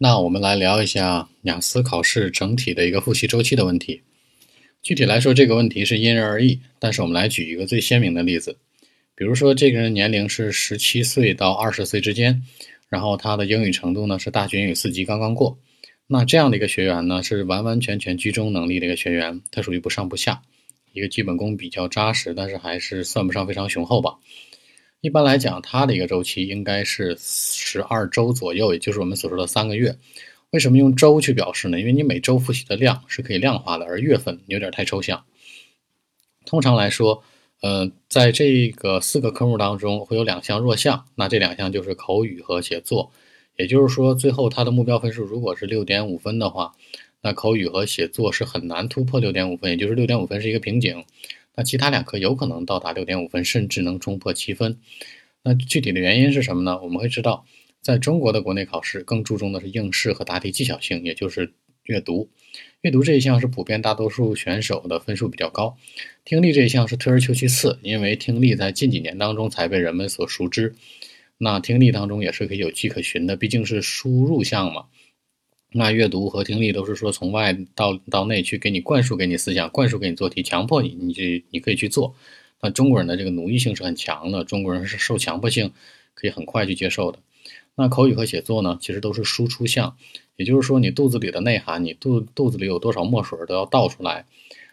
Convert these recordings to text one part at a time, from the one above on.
那我们来聊一下雅思考试整体的一个复习周期的问题。具体来说，这个问题是因人而异，但是我们来举一个最鲜明的例子，比如说这个人年龄是十七岁到二十岁之间，然后他的英语程度呢是大学英语四级刚刚过。那这样的一个学员呢，是完完全全居中能力的一个学员，他属于不上不下，一个基本功比较扎实，但是还是算不上非常雄厚吧。一般来讲，它的一个周期应该是十二周左右，也就是我们所说的三个月。为什么用周去表示呢？因为你每周复习的量是可以量化的，而月份有点太抽象。通常来说，呃，在这个四个科目当中会有两项弱项，那这两项就是口语和写作。也就是说，最后它的目标分数如果是六点五分的话，那口语和写作是很难突破六点五分，也就是六点五分是一个瓶颈。那其他两科有可能到达六点五分，甚至能冲破七分。那具体的原因是什么呢？我们会知道，在中国的国内考试更注重的是应试和答题技巧性，也就是阅读。阅读这一项是普遍大多数选手的分数比较高。听力这一项是退而求其次，因为听力在近几年当中才被人们所熟知。那听力当中也是可以有迹可循的，毕竟是输入项嘛。那阅读和听力都是说从外到到内去给你灌输给你思想，灌输给你做题，强迫你，你去你可以去做。那中国人的这个奴役性是很强的，中国人是受强迫性可以很快去接受的。那口语和写作呢，其实都是输出项，也就是说你肚子里的内涵，你肚肚子里有多少墨水都要倒出来。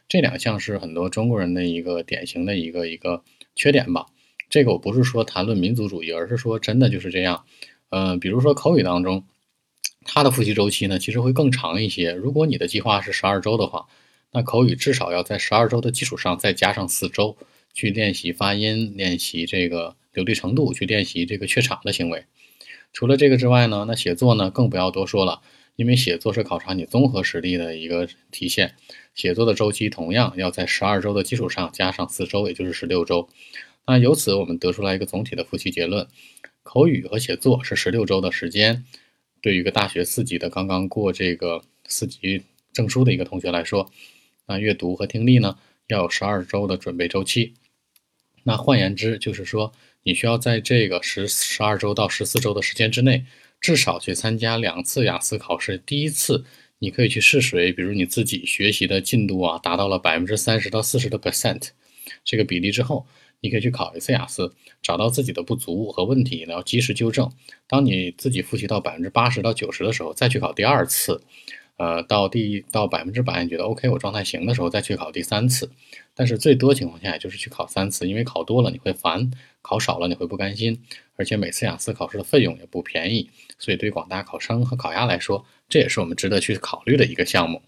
这两项是很多中国人的一个典型的一个一个缺点吧。这个我不是说谈论民族主义，而是说真的就是这样。嗯，比如说口语当中。它的复习周期呢，其实会更长一些。如果你的计划是十二周的话，那口语至少要在十二周的基础上再加上四周，去练习发音，练习这个流利程度，去练习这个怯场的行为。除了这个之外呢，那写作呢更不要多说了，因为写作是考察你综合实力的一个体现。写作的周期同样要在十二周的基础上加上四周，也就是十六周。那由此我们得出来一个总体的复习结论：口语和写作是十六周的时间。对于一个大学四级的刚刚过这个四级证书的一个同学来说，那阅读和听力呢要有十二周的准备周期。那换言之，就是说你需要在这个十十二周到十四周的时间之内，至少去参加两次雅思考试。第一次你可以去试水，比如你自己学习的进度啊达到了百分之三十到四十的 percent 这个比例之后。你可以去考一次雅思，找到自己的不足和问题，然后及时纠正。当你自己复习到百分之八十到九十的时候，再去考第二次。呃，到第到百分之百，你觉得 OK，我状态行的时候，再去考第三次。但是最多情况下也就是去考三次，因为考多了你会烦，考少了你会不甘心。而且每次雅思考试的费用也不便宜，所以对广大考生和考鸭来说，这也是我们值得去考虑的一个项目。